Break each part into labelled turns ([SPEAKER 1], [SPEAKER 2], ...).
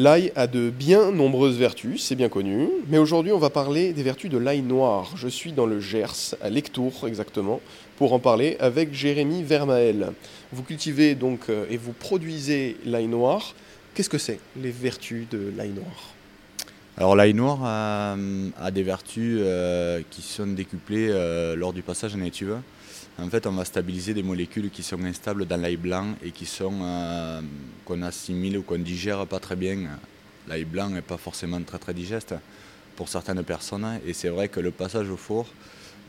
[SPEAKER 1] L'ail a de bien nombreuses vertus, c'est bien connu, mais aujourd'hui on va parler des vertus de l'ail noir. Je suis dans le Gers, à Lectour exactement, pour en parler avec Jérémy Vermael. Vous cultivez donc euh, et vous produisez l'ail noir. Qu'est-ce que c'est les vertus de l'ail noir?
[SPEAKER 2] Alors l'ail noir a, a des vertus euh, qui sont décuplées euh, lors du passage en étuve. En fait, on va stabiliser des molécules qui sont instables dans l'ail blanc et qui sont euh, qu'on assimile ou qu'on digère pas très bien. L'ail blanc n'est pas forcément très très digeste pour certaines personnes et c'est vrai que le passage au four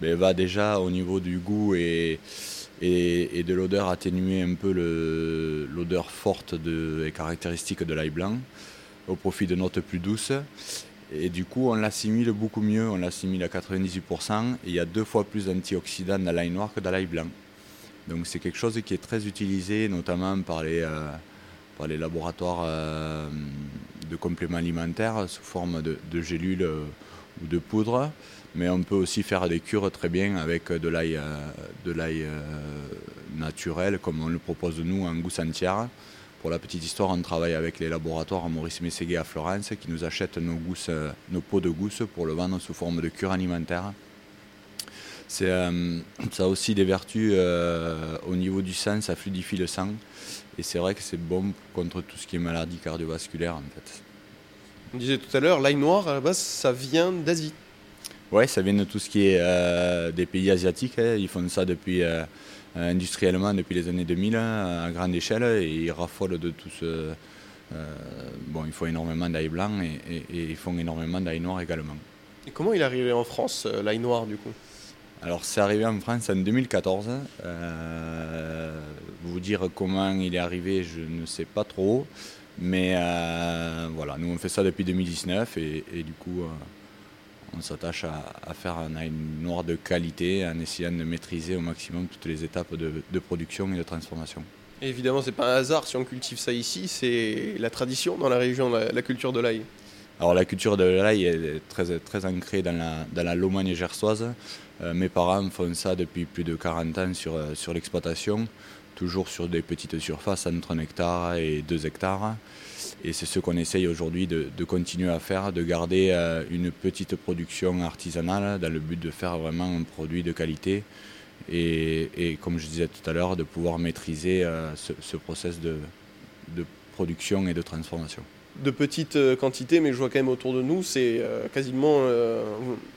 [SPEAKER 2] ben, va déjà au niveau du goût et, de l'odeur atténuer un peu l'odeur forte et caractéristique de l'ail blanc au profit de notes plus douces. Et du coup, on l'assimile beaucoup mieux, on l'assimile à 98%, et il y a deux fois plus d'antioxydants dans l'ail noir que dans l'ail blanc. Donc c'est quelque chose qui est très utilisé, notamment par les, euh, par les laboratoires euh, de compléments alimentaires sous forme de, gélules euh, ou de poudre. Mais on peut aussi faire des cures très bien avec de l'ail naturel, comme on le propose nous en gousse entière. Pour la petite histoire, on travaille avec les laboratoires Maurice Mességuet à Florence qui nous achètent nos, gousses, nos pots de gousse pour le vendre sous forme de cure alimentaire. Euh, ça a aussi des vertus euh, au niveau du sang, ça fluidifie le sang. Et c'est vrai que c'est bon contre tout ce qui est maladie cardiovasculaire.
[SPEAKER 1] On disait tout à l'heure, l'ail noir à la base ça vient d'Asie.
[SPEAKER 2] Oui, ça vient de tout ce qui est euh, des pays asiatiques. Hein. Ils font ça depuis euh, industriellement depuis les années 2000 hein, à grande échelle et ils raffolent de tout ce. Euh, bon, il faut énormément d'ail blanc et, ils font énormément d'ail noir également.
[SPEAKER 1] Et comment il est arrivé en France, l'ail noir du coup?
[SPEAKER 2] Alors c'est arrivé en France en 2014. vous dire comment il est arrivé, je ne sais pas trop. Mais voilà, nous on fait ça depuis 2019 et, et du coup on s'attache à, faire un ail noir de qualité en essayant de maîtriser au maximum toutes les étapes de, production et de transformation.
[SPEAKER 1] évidemment, ce n'est pas un hasard si on cultive ça ici, c'est la tradition dans la région, la, culture de l'ail.
[SPEAKER 2] Alors la culture de l'ail est très, très ancrée dans la, dans la Lomagne gersoise. Euh, mes parents font ça depuis plus de 40 ans sur, euh, sur l'exploitation toujours sur des petites surfaces entre 1 hectare et 2 hectares. Et c'est ce qu'on essaye aujourd'hui de, continuer à faire, de garder euh, une petite production artisanale dans le but de faire vraiment un produit de qualité. Et, comme je disais tout à l'heure, de pouvoir maîtriser euh, ce, process de, production et de transformation.
[SPEAKER 1] De petites euh, quantités, mais je vois quand même autour de nous, c'est quasiment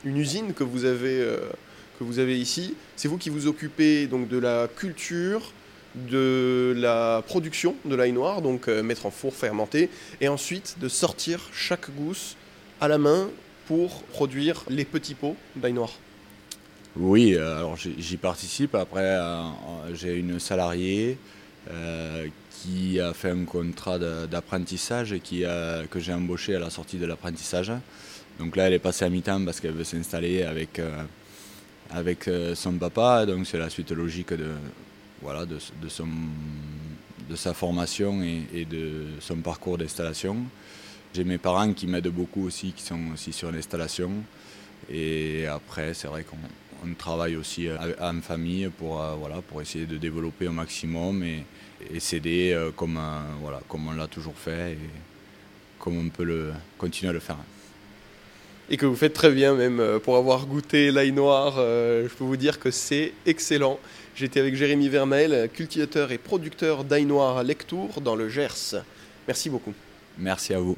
[SPEAKER 1] une usine que vous avez, que vous avez ici. C'est vous qui vous occupez donc de la culture, de la production de l'ail noir, donc euh, mettre en four, fermenter, et ensuite de sortir chaque gousse à la main pour produire les petits pots d'ail noir.
[SPEAKER 2] Oui, euh, alors j'y participe. Après, euh, j'ai une salariée qui a fait un contrat d'apprentissage et qui que j'ai embauché à la sortie de l'apprentissage. Donc là, elle est passée à mi-temps parce qu'elle veut s'installer avec, avec son papa. Donc c'est la suite logique de, voilà, de, son, de sa formation et, de son parcours d'installation. J'ai mes parents qui m'aident beaucoup aussi, qui sont aussi sur l'installation. Et après, c'est vrai qu'on travaille aussi euh, en famille pour, euh, voilà, pour essayer de développer au maximum et, et s'aider euh, comme, voilà, comme on l'a toujours fait et comme on peut le, continuer à le faire
[SPEAKER 1] et que vous faites très bien même pour avoir goûté l'ail noir. Euh, je peux vous dire que c'est excellent. J'étais avec Jérémy Vermel, cultivateur et producteur d'ail noir à Lectour dans le Gers. Merci beaucoup.
[SPEAKER 2] Merci à vous.